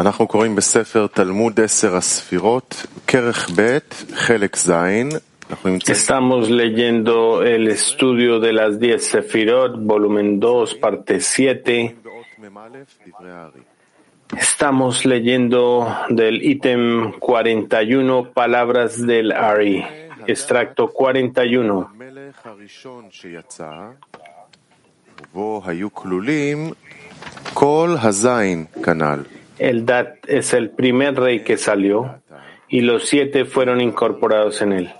אנחנו קוראים בספר תלמוד עשר הספירות, כרך ב', חלק ז', אנחנו נמצאים Estamos leyendo el estudio de las 10 Sefirot, volumen 2, parte 7. באות מ"א, דברי הארי. Estamos leyendo del ítem 41, palabras del Ari, extracto 41. Eldad es el primer rey que salió y los siete fueron incorporados en él.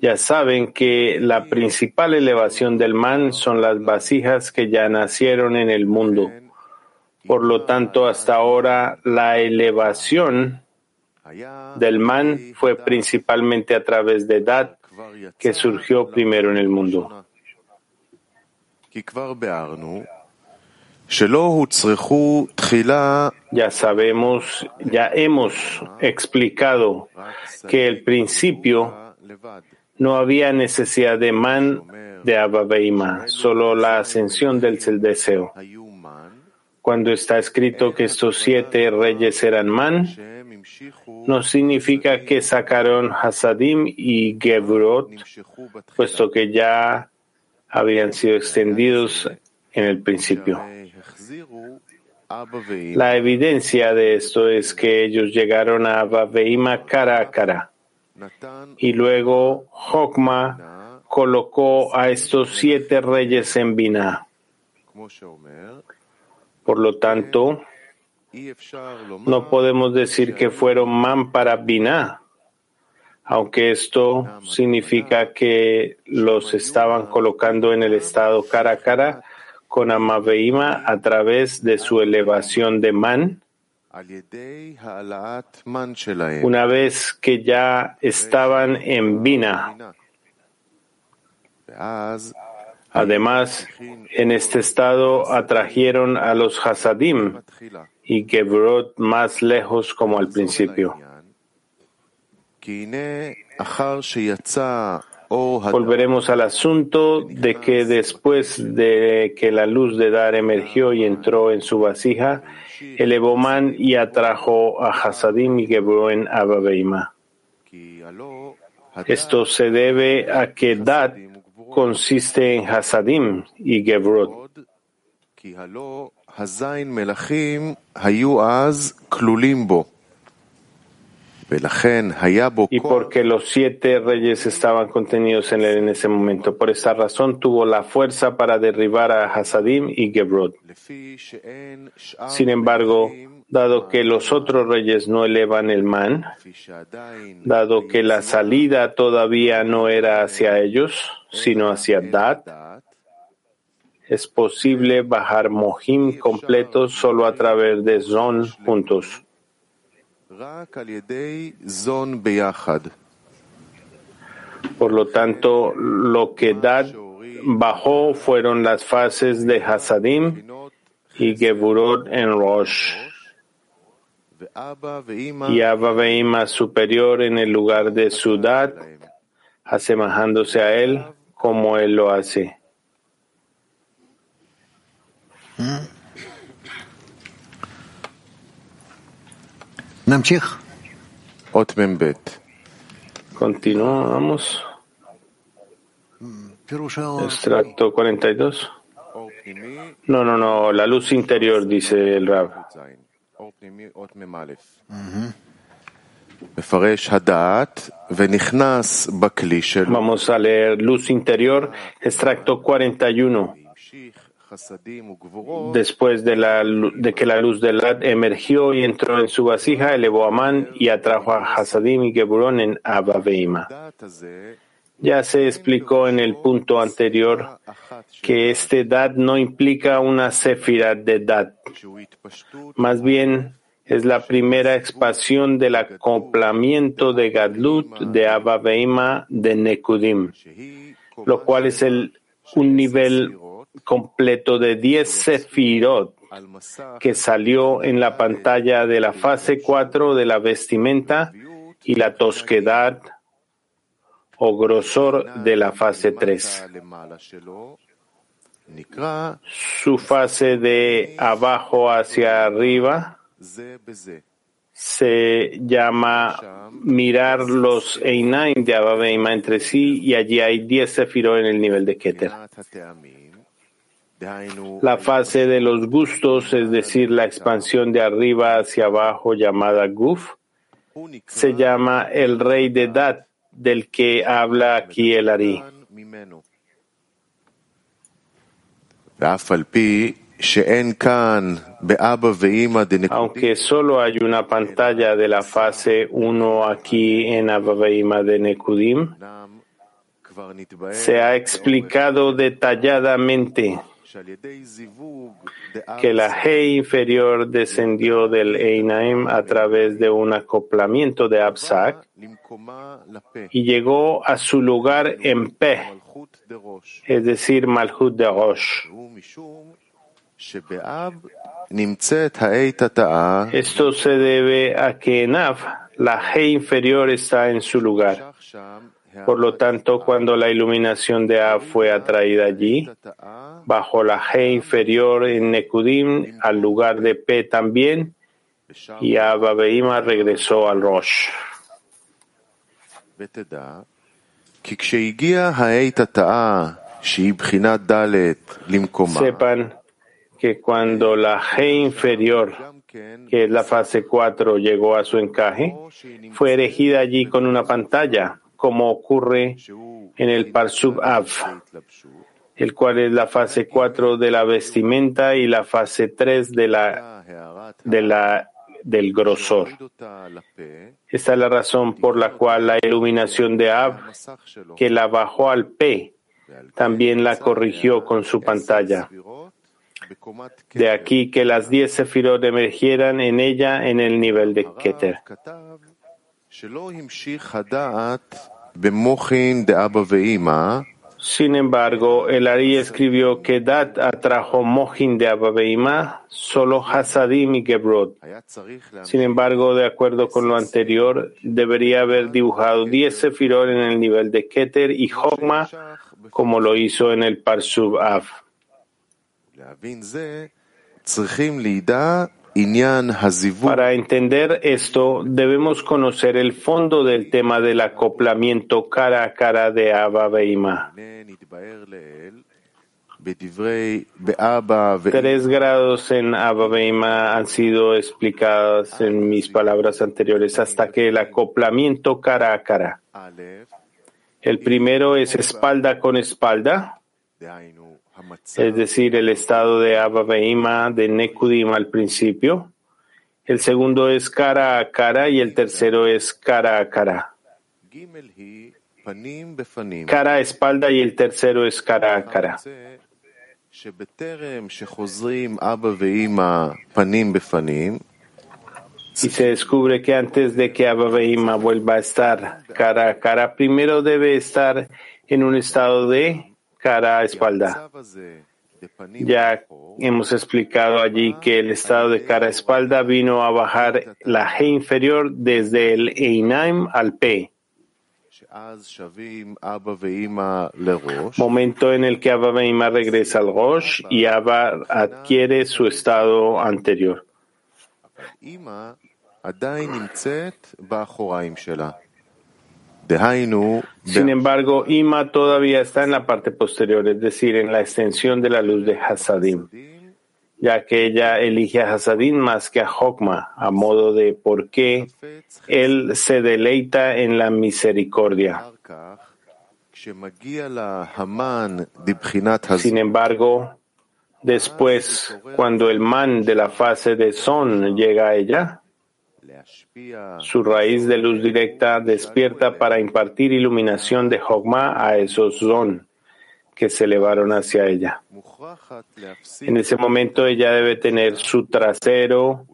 Ya saben que la principal elevación del man son las vasijas que ya nacieron en el mundo. Por lo tanto, hasta ahora la elevación del man fue principalmente a través de Dat que surgió primero en el mundo. Ya sabemos, ya hemos explicado que el principio no había necesidad de man de Ababeima, solo la ascensión del deseo. Cuando está escrito que estos siete reyes eran man, no significa que sacaron Hasadim y Gevrot, puesto que ya habían sido extendidos en el principio. La evidencia de esto es que ellos llegaron a Baveima cara a cara. Y luego Jokma colocó a estos siete reyes en Binah. Por lo tanto, no podemos decir que fueron man para Binah, aunque esto significa que los estaban colocando en el estado cara a cara con Amaveima a través de su elevación de Man. Una vez que ya estaban en Bina. Además, en este estado atrajeron a los Hasadim y Gebrot más lejos como al principio. Volveremos al asunto de que después de que la luz de Dar emergió y entró en su vasija, elevó man y atrajo a Hasadim y Gebroen Ababeima. Esto se debe a que Dat consiste en Hasadim y Gebrot y porque los siete reyes estaban contenidos en él en ese momento. Por esa razón tuvo la fuerza para derribar a Hasadim y Gebrot. Sin embargo, dado que los otros reyes no elevan el man, dado que la salida todavía no era hacia ellos, sino hacia Dat, es posible bajar Mohim completo solo a través de Zon juntos. Por lo tanto, lo que Dad bajó fueron las fases de Hasadim y Geburot en Rosh. Y Abba Veima superior en el lugar de Sudat, asemejándose a él como él lo hace. ¿Mm? Continuamos. Extracto 42. No, no, no, la luz interior, dice el Rab. Vamos a leer luz interior, extracto 41. Después de, la, de que la luz del Lad emergió y entró en su vasija, elevó a Man y atrajo a Hasadim y Geburón en Abaveima. Ya se explicó en el punto anterior que este dad no implica una sefira de dad. Más bien es la primera expansión del acoplamiento de Gadlut de Abba Beima de Nekudim, lo cual es el, un nivel completo de 10 sefirot que salió en la pantalla de la fase 4 de la vestimenta y la tosquedad o grosor de la fase 3. Su fase de abajo hacia arriba se llama mirar los Einaim de Abba entre sí y allí hay 10 sefirot en el nivel de Keter. La fase de los gustos, es decir, la expansión de arriba hacia abajo llamada Guf, se llama el rey de Dat, del que habla aquí el Ari. Aunque solo hay una pantalla de la fase 1 aquí en Abba de Nekudim, se ha explicado detalladamente que la G inferior descendió del Einaim a través de un acoplamiento de Absak y llegó a su lugar en P, es decir, Malhut de Rosh. Esto se debe a que en Av la G inferior está en su lugar. Por lo tanto, cuando la iluminación de A fue atraída allí, bajo la G inferior en Nekudim, al lugar de P también, y Ababeima regresó al Rosh. Sepan que cuando la G inferior, que es la fase 4, llegó a su encaje, fue erigida allí con una pantalla como ocurre en el Parsub Av, el cual es la fase 4 de la vestimenta y la fase 3 de la, del grosor. Esta es la razón por la cual la iluminación de av, que la bajó al P, también la corrigió con su pantalla. De aquí que las diez sefirot emergieran en ella en el nivel de Keter. Sin embargo, el Ari escribió que Dat atrajo Mohin de Ababeima, solo Hasadim y Gebrod. Sin embargo, de acuerdo con lo anterior, debería haber dibujado 10 Sefirot en el nivel de Keter y Hogma, como lo hizo en el Parsub Av. Para entender esto, debemos conocer el fondo del tema del acoplamiento cara a cara de Abba Veima. Tres grados en Abba Veima han sido explicados en mis palabras anteriores hasta que el acoplamiento cara a cara. El primero es espalda con espalda es decir, el estado de Abba Behima, de Nekudim al principio. El segundo es cara a cara y el tercero es cara a cara. Cara a espalda y el tercero es cara a cara. Y se descubre que antes de que Abba Behima vuelva a estar cara a cara, primero debe estar en un estado de cara a espalda. Ya hemos explicado allí que el estado de cara a espalda vino a bajar la G inferior desde el Einaim al P. Momento en el que Abba Veima regresa al Rosh y Abba adquiere su estado anterior. Sin embargo, Ima todavía está en la parte posterior, es decir, en la extensión de la luz de Hasadim, ya que ella elige a Hasadim más que a Hokma, a modo de por qué él se deleita en la misericordia. Sin embargo, después, cuando el man de la fase de Son llega a ella, su raíz de luz directa despierta para impartir iluminación de Jogma a esos Zon que se elevaron hacia ella. En ese momento ella debe tener su trasero,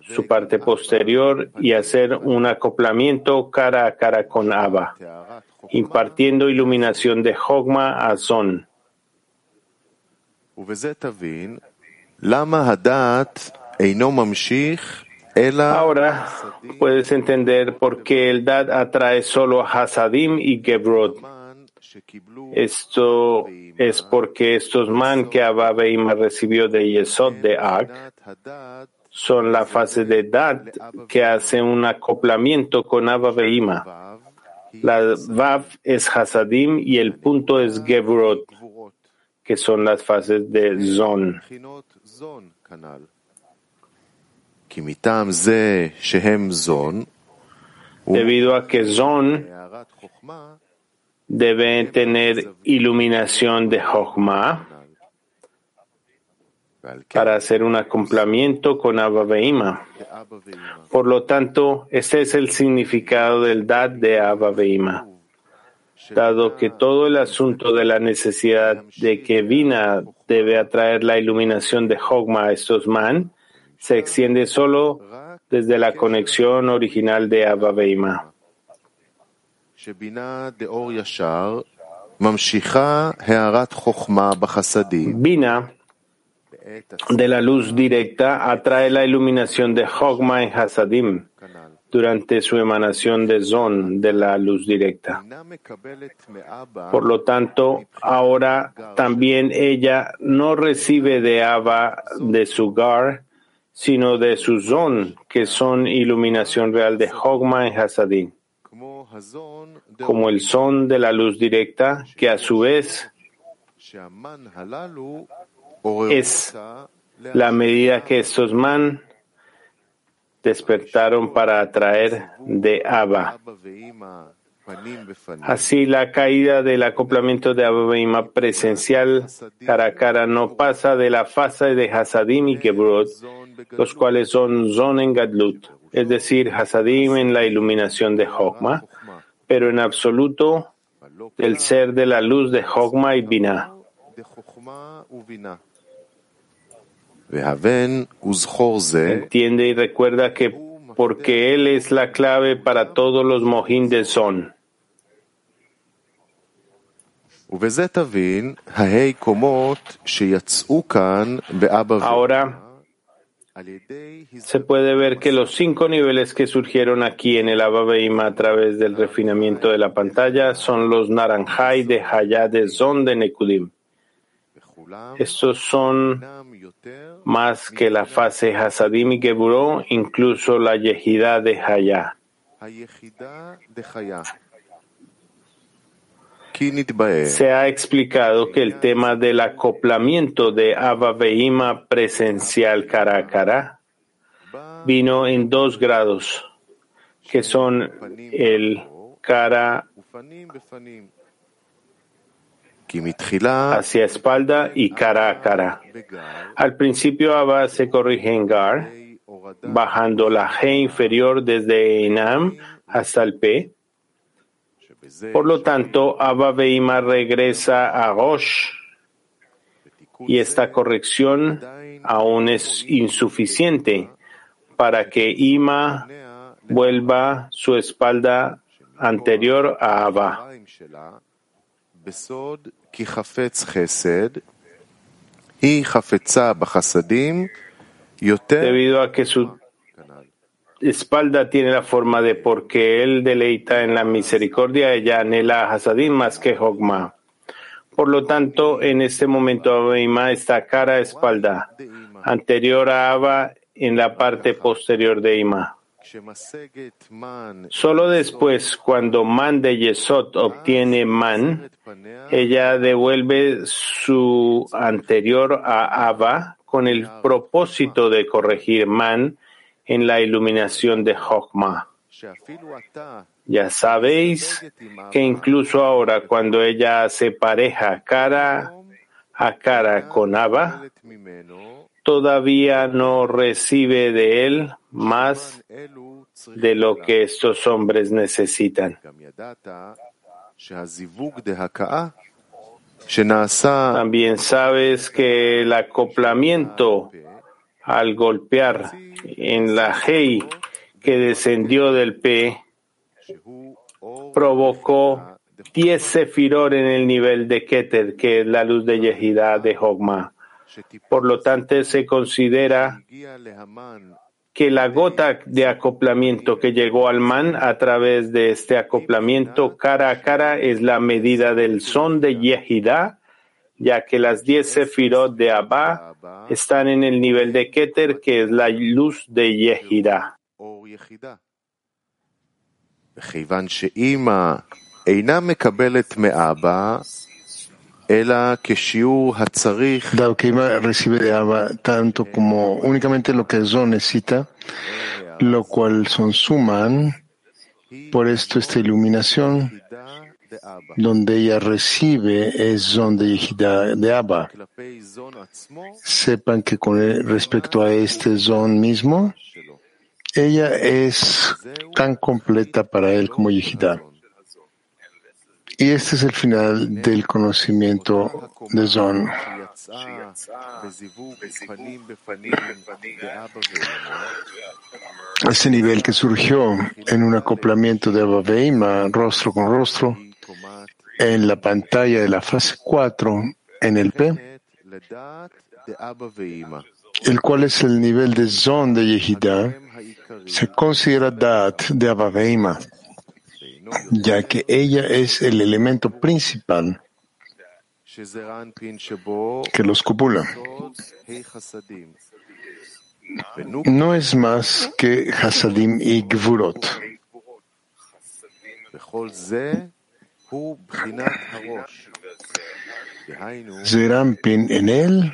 su parte posterior y hacer un acoplamiento cara a cara con Abba, impartiendo iluminación de Jogma a Zon. Ahora puedes entender por qué el Dad atrae solo a Hasadim y Gebrot. Esto es porque estos man que Abba recibió de Yesod de Ak son la fase de Dad que hace un acoplamiento con Abba La Vav es Hasadim y el punto es Gebrot, que son las fases de Zon. Debido a que Zon debe tener iluminación de Jochma para hacer un acoplamiento con Abba Veima. Por lo tanto, este es el significado del Dad de Abba Veima. Dado que todo el asunto de la necesidad de que Vina debe atraer la iluminación de Hogma a estos man, se extiende solo desde la conexión original de Abba Veima. Bina de la luz directa atrae la iluminación de Hogma en Hasadim durante su emanación de Zon de la luz directa. Por lo tanto, ahora también ella no recibe de Abba de su Gar, sino de su Zon, que son iluminación real de Hogma en Hasadim como el son de la luz directa, que a su vez es la medida que estos man despertaron para atraer de Abba. Así la caída del acoplamiento de Abba presencial cara a cara no pasa de la fase de Hasadim y Gebrot, los cuales son Zon en Gadlut, es decir, Hasadim en la iluminación de Hokma, pero en absoluto el ser de la luz de Hogma y Binah. Entiende y recuerda que porque Él es la clave para todos los mojín de Son. Ahora, se puede ver que los cinco niveles que surgieron aquí en el Abba a través del refinamiento de la pantalla son los Naranjai de Hayá de Zon de Nekudim. Estos son más que la fase Hasadim y Geburó, incluso la Yehida de Hayá. Se ha explicado que el tema del acoplamiento de Abba Veima presencial cara a cara vino en dos grados, que son el cara hacia espalda y cara a cara. Al principio Abba se corrige en Gar, bajando la G inferior desde Enam hasta el P, por lo tanto, Abba Veima regresa a Rosh y esta corrección aún es insuficiente para que Ima vuelva su espalda anterior a Abba. Debido a que su espalda tiene la forma de porque él deleita en la misericordia, ella anhela Hasadim más que Hogma. Por lo tanto, en este momento Abba está cara a espalda, anterior a Abba en la parte posterior de Ima. Solo después, cuando Man de Yesod obtiene Man, ella devuelve su anterior a Abba con el propósito de corregir Man en la iluminación de Hokmah. Ya sabéis que incluso ahora cuando ella se pareja cara a cara con Abba, todavía no recibe de él más de lo que estos hombres necesitan. También sabes que el acoplamiento al golpear en la Hei que descendió del P, provocó 10 sefiror en el nivel de Keter, que es la luz de Yehidá de Hogma. Por lo tanto, se considera que la gota de acoplamiento que llegó al man a través de este acoplamiento cara a cara es la medida del son de Yehidá ya que las diez sefirot de Abba están en el nivel de Keter, que es la luz de Yehida. Dado que Ima recibe de Abba tanto como únicamente lo que Zon necesita, lo cual son suman, por esto esta iluminación donde ella recibe es donde Yehida de Abba. Sepan que con respecto a este Zon mismo, ella es tan completa para él como Yehida. Y este es el final del conocimiento de Zon. Ese nivel que surgió en un acoplamiento de Abba Veima, rostro con rostro, en la pantalla de la fase 4, en el P, el cual es el nivel de Zon de Yehidá, se considera Da'at de Abaveima, ya que ella es el elemento principal que los copula. No es más que Hasadim y Gvurot. Zerampin en él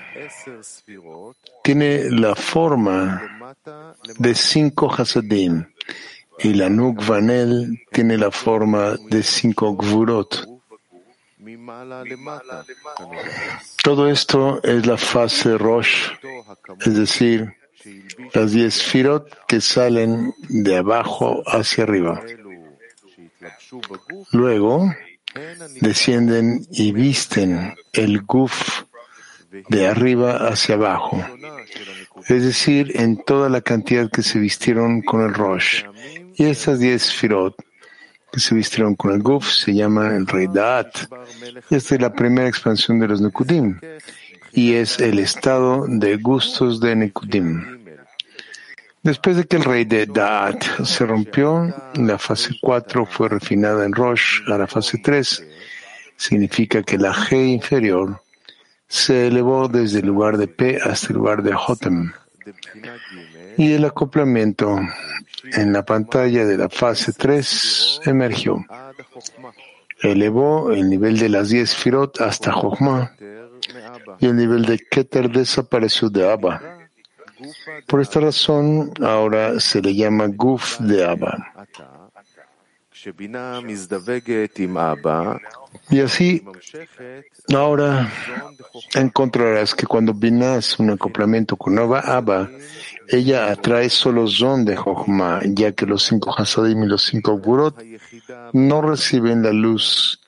tiene la forma de cinco hasadim y la nukva en él tiene la forma de cinco gvurot. Todo esto es la fase Rosh, es decir, las diez firot que salen de abajo hacia arriba. Luego, descienden y visten el guf de arriba hacia abajo, es decir, en toda la cantidad que se vistieron con el Rosh. Y estas diez firot que se vistieron con el guf se llaman el Reidat. Esta es la primera expansión de los Nekudim y es el estado de gustos de Nekudim. Después de que el rey de Daat se rompió, la fase 4 fue refinada en Rosh a la fase 3. Significa que la G inferior se elevó desde el lugar de P hasta el lugar de Hotem. Y el acoplamiento en la pantalla de la fase 3 emergió. Elevó el nivel de las 10 Firot hasta Jochma y el nivel de Keter desapareció de Abba. Por esta razón, ahora se le llama Guf de Abba. Y así, ahora encontrarás que cuando Binás un acoplamiento con Nova Abba, ella atrae solo Zon de Jochma, ya que los cinco Hasadim y los cinco Burot no reciben la luz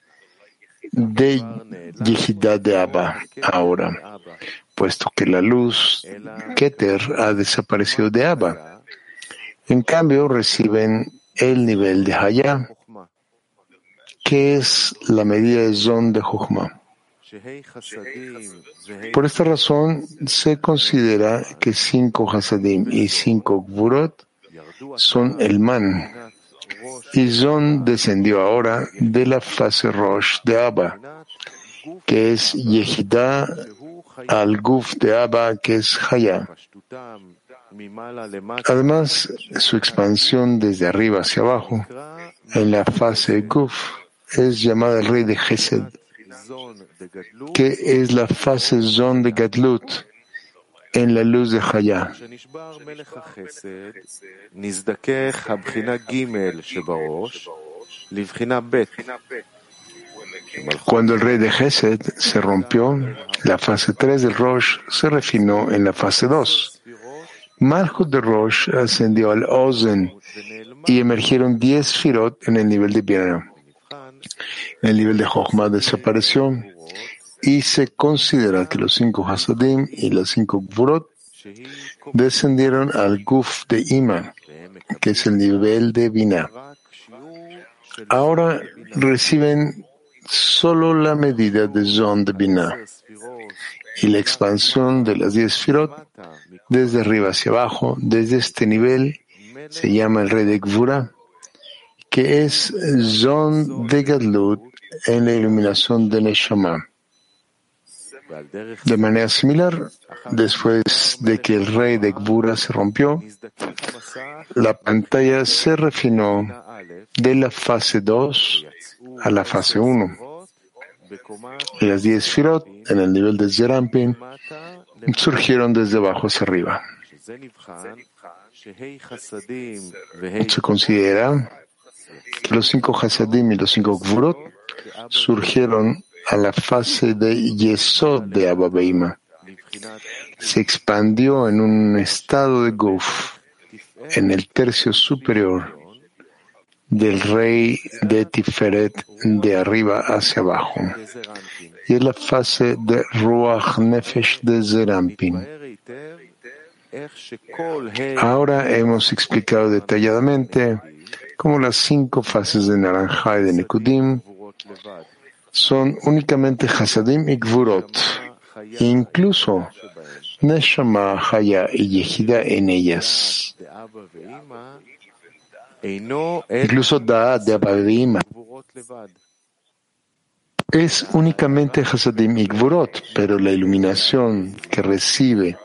de Yehidá de Abba ahora puesto que la luz Keter ha desaparecido de Abba. En cambio, reciben el nivel de Hayá, que es la medida de Zon de Jochma. Por esta razón, se considera que cinco Hasadim y cinco Gburot son el Man, y Zon descendió ahora de la fase Rosh de Abba, que es Yehidá al Guf de Abba, que es Haya. Además, su expansión desde arriba hacia abajo, en la fase Guf, es llamada el rey de Gesed, que es la fase Zon de Gadlut, en la luz de Hayá. Cuando el rey de Gesed se rompió, la fase 3 del Rosh se refinó en la fase 2. Malchut de Rosh ascendió al Ozen y emergieron 10 Firot en el nivel de Biana. El nivel de Jochma desapareció y se considera que los cinco Hasadim y los cinco Gvurot descendieron al Guf de Ima, que es el nivel de Binah. Ahora reciben solo la medida de Zon de Binah y la expansión de las 10 Firot desde arriba hacia abajo, desde este nivel, se llama el rey de Gvura, que es Zon de Gadlut en la iluminación de Neshama. De manera similar, después de que el rey de Gbura se rompió, la pantalla se refinó de la fase 2 a la fase 1. Y las 10 firot en el nivel de Zerampin surgieron desde abajo hacia arriba. Se considera que los cinco Hasadim y los cinco Gvurot surgieron a la fase de Yesod de Abba Se expandió en un estado de Guf, en el tercio superior del rey de Tiferet de arriba hacia abajo. Y es la fase de Ruach Nefesh de Zerampin. Ahora hemos explicado detalladamente cómo las cinco fases de Naranja y de Nekudim son únicamente Hasadim y Gvurot, e incluso Neshama, Haya y Yehida en ellas. Incluso Da de Abadima es únicamente Hasadim y pero la iluminación que recibe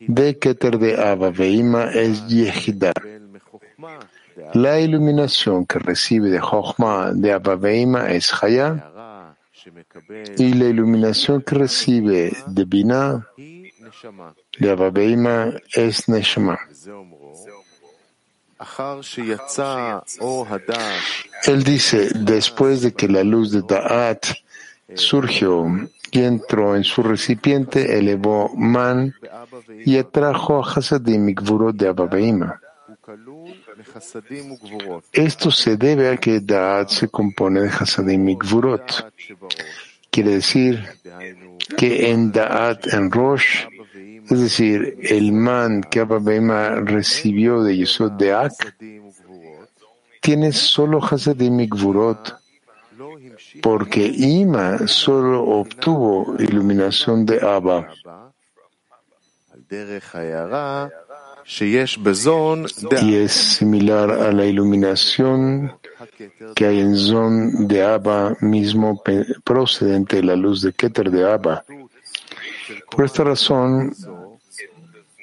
de Keter de Abba es Yehida. La iluminación que recibe de Jochma de Abba es Haya y la iluminación que recibe de Binah de Abba es Neshama. Él dice, después de que la luz de Da'at surgió y entró en su recipiente, elevó Man y atrajo a Hasadim y de Abba esto se debe a que Da'at se compone de Hasadim y Quiere decir que en Da'at, en Rosh, es decir, el man que Abba recibió de Yesod de Ak, tiene solo Hasadim y porque Ima solo obtuvo iluminación de Abba. Y es similar a la iluminación que hay en Zon de Abba mismo procedente de la luz de Keter de Abba. Por esta razón,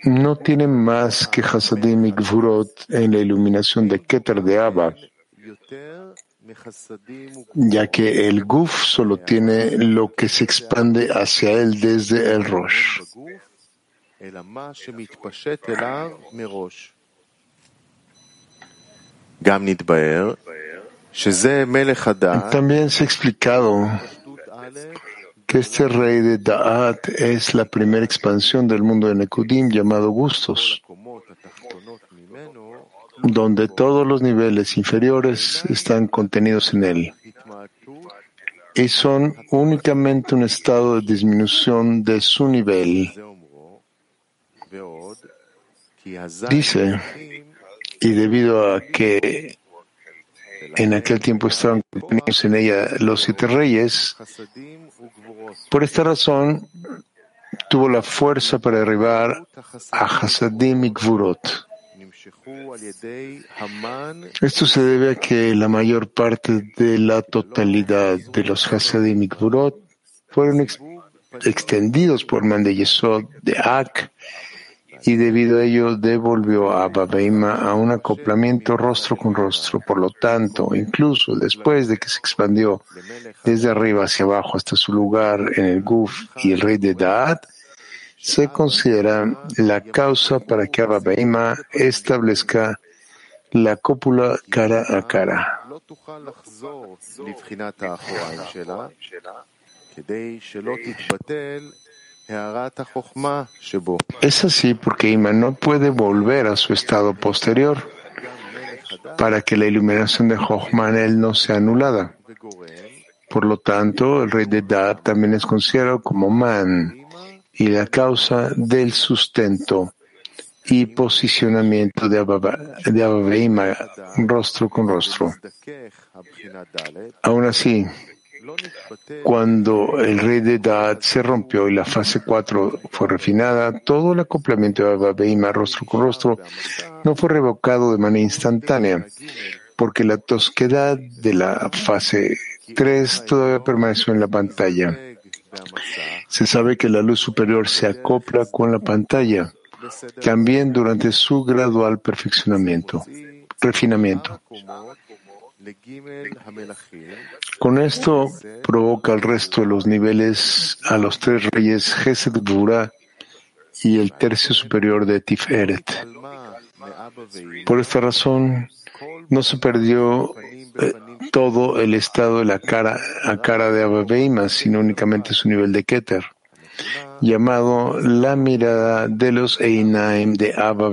no tiene más que Hasadim y Gvurot en la iluminación de Keter de Abba, ya que el Guf solo tiene lo que se expande hacia él desde el Rosh. También se ha explicado que este rey de Da'at es la primera expansión del mundo de Nekudim llamado Gustos, donde todos los niveles inferiores están contenidos en él y son únicamente un estado de disminución de su nivel. Dice, y debido a que en aquel tiempo estaban contenidos en ella los siete reyes, por esta razón tuvo la fuerza para derribar a Hasadim y. Esto se debe a que la mayor parte de la totalidad de los Hasadim y fueron extendidos por Man de de Ak, y debido a ello devolvió a Babeima a un acoplamiento rostro con rostro. Por lo tanto, incluso después de que se expandió desde arriba hacia abajo hasta su lugar en el Guf y el rey de Daat, se considera la causa para que Abba establezca la cópula cara a cara. Es así porque Ima no puede volver a su estado posterior para que la iluminación de Jochma en él no sea anulada. Por lo tanto, el rey de Dad también es considerado como man y la causa del sustento y posicionamiento de Abba, rostro con rostro. Aún así, cuando el rey de Dad se rompió y la fase 4 fue refinada, todo el acoplamiento de Abba rostro con rostro no fue revocado de manera instantánea, porque la tosquedad de la fase 3 todavía permaneció en la pantalla. Se sabe que la luz superior se acopla con la pantalla, también durante su gradual perfeccionamiento, refinamiento. Con esto provoca el resto de los niveles a los tres reyes Gesed Gvura y el tercio superior de Tiferet. Por esta razón, no se perdió eh, todo el estado de la cara a cara de Abba sino únicamente su nivel de Keter, llamado la mirada de los Einaim de Abba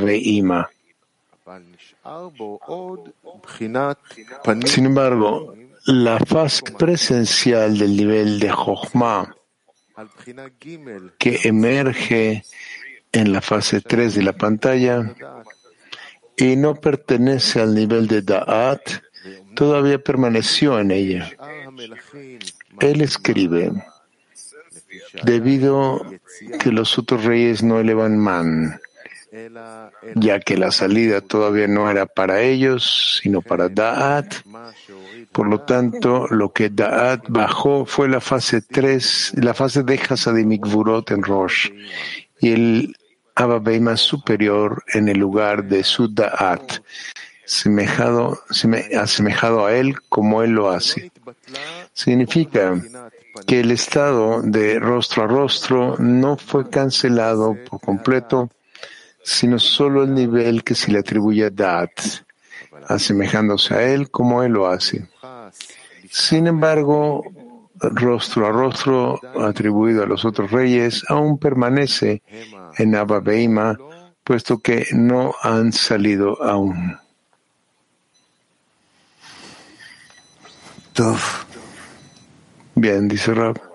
sin embargo, la fase presencial del nivel de Jochma que emerge en la fase 3 de la pantalla y no pertenece al nivel de Da'at, todavía permaneció en ella. Él escribe, debido que los otros reyes no elevan man, ya que la salida todavía no era para ellos, sino para Da'at. Por lo tanto, lo que Da'at bajó fue la fase 3, la fase de Hasadim en Rosh, y el Abba superior en el lugar de su Da'at, semejado, asemejado a él como él lo hace. Significa que el estado de rostro a rostro no fue cancelado por completo sino solo el nivel que se le atribuye a Dat, asemejándose a él como él lo hace. Sin embargo, rostro a rostro atribuido a los otros reyes aún permanece en Abba Beima, puesto que no han salido aún. Bien, dice Rab.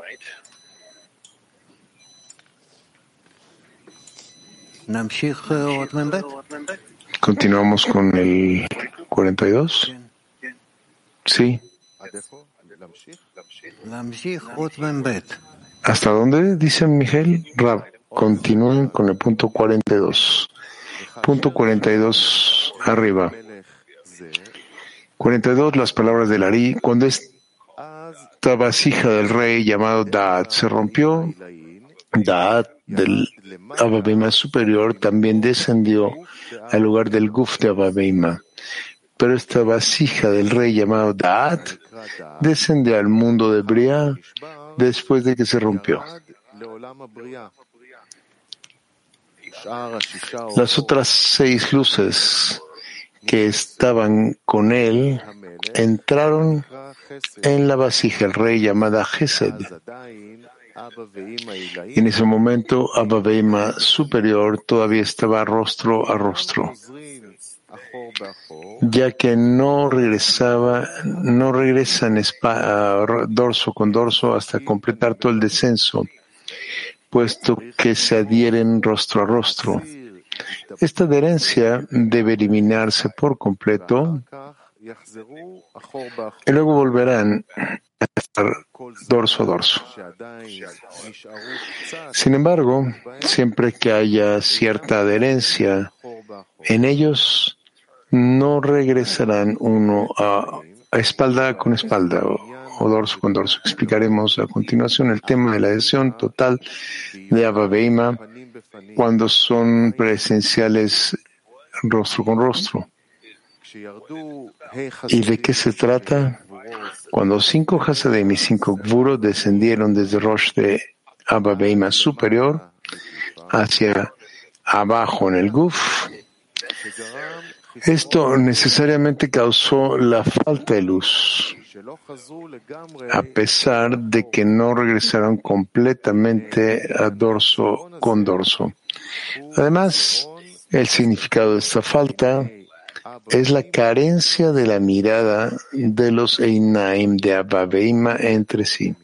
Continuamos con el 42. Sí. ¿Hasta dónde? Dice Miguel Rab. Continúen con el punto 42. Punto 42 arriba. 42, las palabras del Ari. Cuando esta vasija del rey llamado Daat se rompió, Daat del Ababima superior también descendió al lugar del Guf de Ababima. Pero esta vasija del rey llamado Daat descendió al mundo de Bria después de que se rompió. Las otras seis luces que estaban con él entraron en la vasija del rey llamada Gesed en ese momento, Abba Veima superior todavía estaba rostro a rostro, ya que no regresaba, no regresan dorso con dorso hasta completar todo el descenso, puesto que se adhieren rostro a rostro. Esta adherencia debe eliminarse por completo y luego volverán a estar dorso a dorso. Sin embargo, siempre que haya cierta adherencia en ellos, no regresarán uno a, espalda con espalda o, dorso con dorso. Explicaremos a continuación el tema de la adhesión total de Abba cuando son presenciales rostro con rostro. ¿Y de qué se trata? Cuando cinco Hasadim y cinco Gvuro descendieron desde Rosh de Abba superior hacia abajo en el Guf, esto necesariamente causó la falta de luz, a pesar de que no regresaron completamente a dorso con dorso. Además, el significado de esta falta es la carencia de la mirada de los Einaim de Abba entre sí.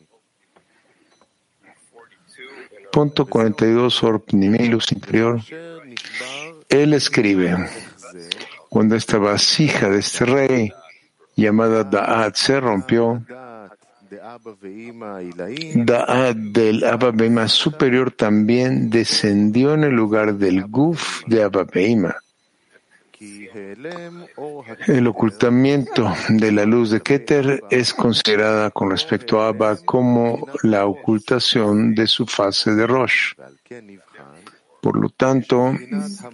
Punto 42, Orpnimilus interior. Él escribe, cuando esta vasija de este rey, llamada Da'at, se rompió, Da'at del Abba superior también descendió en el lugar del Guf de Abba El ocultamiento de la luz de Keter es considerada con respecto a Abba como la ocultación de su fase de Rosh. Por lo tanto,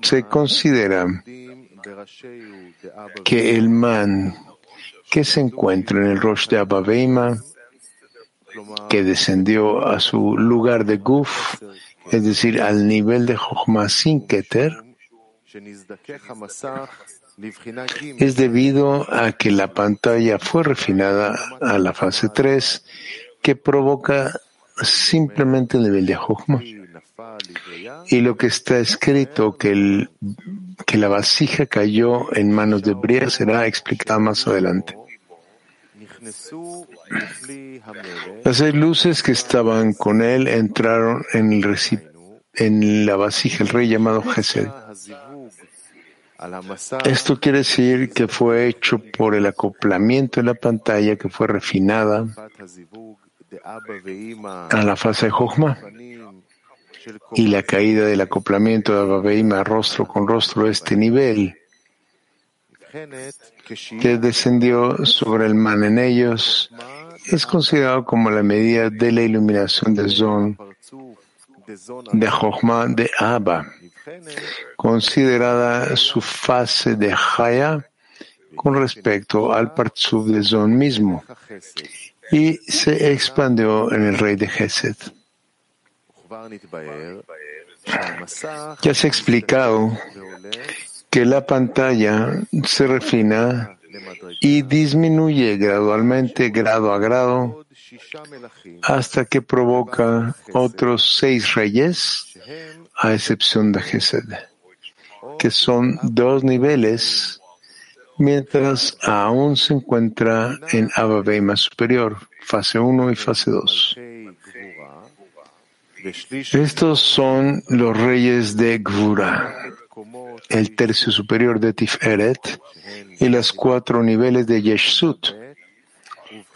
se considera que el man que se encuentra en el Rosh de Abba Veima, que descendió a su lugar de Guf, es decir, al nivel de Jochma sin Keter, es debido a que la pantalla fue refinada a la fase 3, que provoca simplemente el nivel de Jochma. Y lo que está escrito que, el, que la vasija cayó en manos de Bria será explicado más adelante. Las seis luces que estaban con él entraron en, el en la vasija, el rey llamado Gesed. Esto quiere decir que fue hecho por el acoplamiento de la pantalla que fue refinada a la fase de Jochma y la caída del acoplamiento de Ababeima rostro con rostro a este nivel que descendió sobre el man en ellos es considerado como la medida de la iluminación de Zon, de Jochma de Abba, considerada su fase de Haya con respecto al Partzuf de Zon mismo, y se expandió en el rey de Gesed. Ya se ha explicado que la pantalla se refina y disminuye gradualmente, grado a grado, hasta que provoca otros seis reyes, a excepción de Gesed, que son dos niveles, mientras aún se encuentra en Abba superior, fase 1 y fase 2. Estos son los reyes de Gvura, el tercio superior de Tiferet y los cuatro niveles de Yeshut.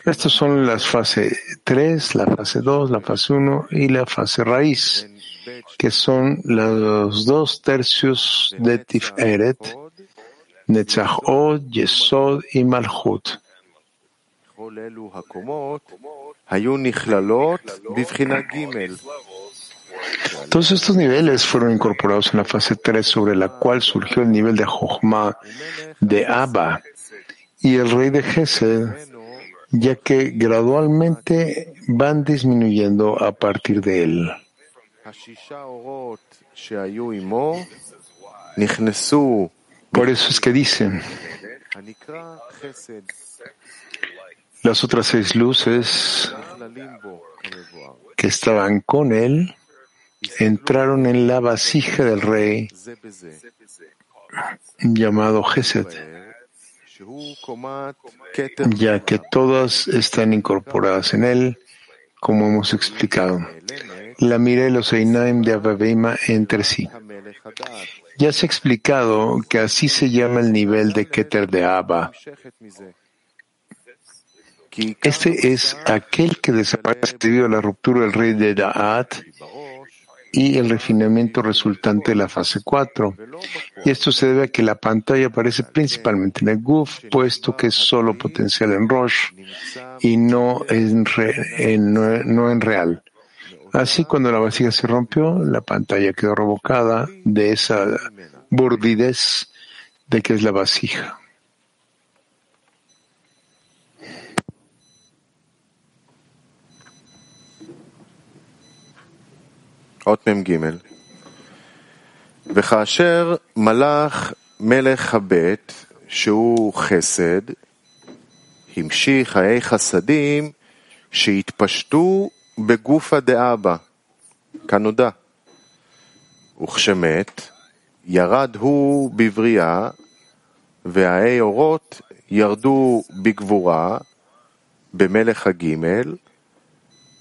Estos son las fase 3, la fase 2, la fase 1 y la fase raíz, que son los dos tercios de Tiferet, Netzachot, Yesod y Malchut. Todos estos niveles fueron incorporados en la fase 3 sobre la cual surgió el nivel de Jochma de Abba y el rey de Gesed, ya que gradualmente van disminuyendo a partir de él. Por eso es que dicen, las otras seis luces que estaban con él entraron en la vasija del rey llamado Gesed, ya que todas están incorporadas en él, como hemos explicado. La mira y los Einaim de Ababeima entre sí. Ya se ha explicado que así se llama el nivel de Keter de Abba. Este es aquel que desaparece debido a la ruptura del rey de Da'at y el refinamiento resultante de la fase 4. Y esto se debe a que la pantalla aparece principalmente en el GUF, puesto que es solo potencial en Roche y no en, no en real. Así, cuando la vasija se rompió, la pantalla quedó revocada de esa burdidez de que es la vasija. אות מ"ג וכאשר מלאך מלך הבית, שהוא חסד, המשיך חיי חסדים שהתפשטו בגופה דאבא, כנודע. וכשמת, ירד הוא בבריאה, והאי אורות ירדו בגבורה, במלך הגימל,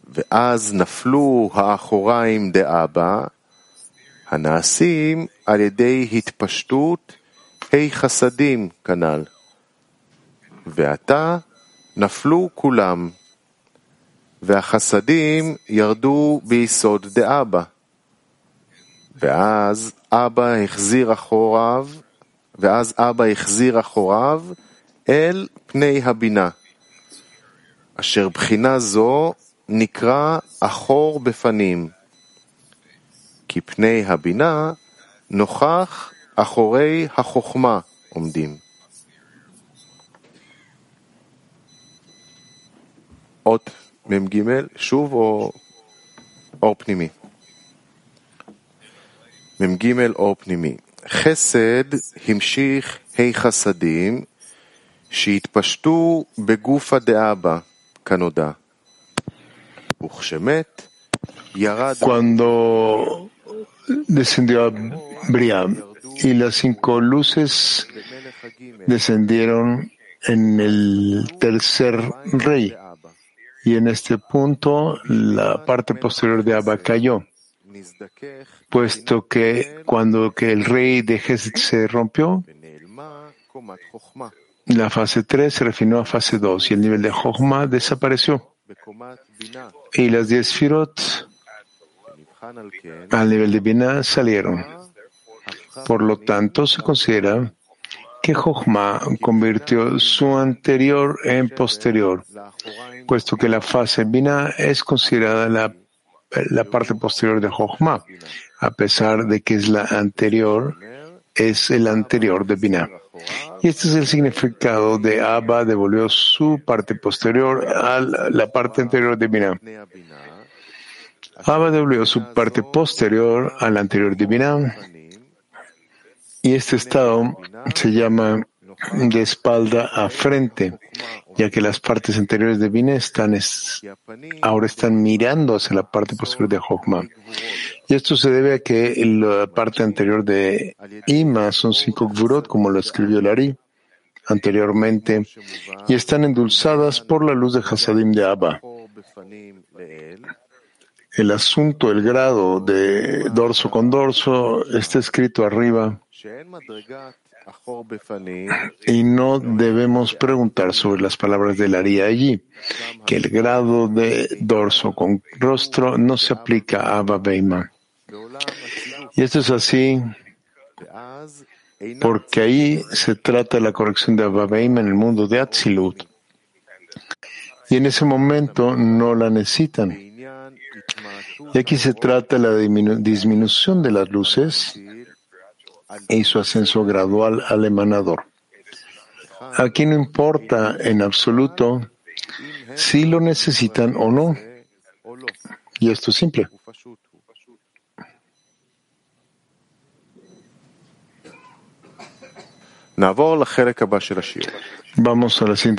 ואז נפלו האחוריים דאבא, הנעשים על ידי התפשטות ה' חסדים כנ"ל. ועתה נפלו כולם, והחסדים ירדו ביסוד דאבא. ואז אבא החזיר אחוריו, ואז אבא החזיר אחוריו אל פני הבינה, אשר בחינה זו נקרא אחור בפנים, כי פני הבינה נוכח אחורי החוכמה עומדים. אות מ"ג, שוב או אור פנימי? מ"ג אור פנימי. חסד המשיך ה' חסדים שהתפשטו בגופה דאבא, כנודע. Cuando descendió a Briam y las cinco luces descendieron en el tercer rey. Y en este punto la parte posterior de Abba cayó, puesto que cuando que el rey de Geset se rompió, la fase 3 se refinó a fase 2 y el nivel de Jochma desapareció. Y las 10 Firot al nivel de Binah salieron. Por lo tanto, se considera que Jochma convirtió su anterior en posterior, puesto que la fase Binah es considerada la, la parte posterior de Jochma, a pesar de que es la anterior, es el anterior de Binah. Y este es el significado de Abba devolvió su parte posterior a la parte anterior de Binah. Abba devolvió su parte posterior a anterior de Binah. Y este estado se llama de espalda a frente, ya que las partes anteriores de Binah están ahora están mirando hacia la parte posterior de Jochma. Y esto se debe a que la parte anterior de Ima son cinco gvurot, como lo escribió Lari anteriormente, y están endulzadas por la luz de Hasadim de Abba. El asunto, el grado de dorso con dorso está escrito arriba y no debemos preguntar sobre las palabras de Laría allí, que el grado de dorso con rostro no se aplica a Abba Beima. Y esto es así porque ahí se trata la corrección de Abba Beima en el mundo de Atzilut. Y en ese momento no la necesitan. Y aquí se trata la disminución de las luces y su ascenso gradual al emanador. Aquí no importa en absoluto si lo necesitan o no. Y esto es simple. Vamos a la siguiente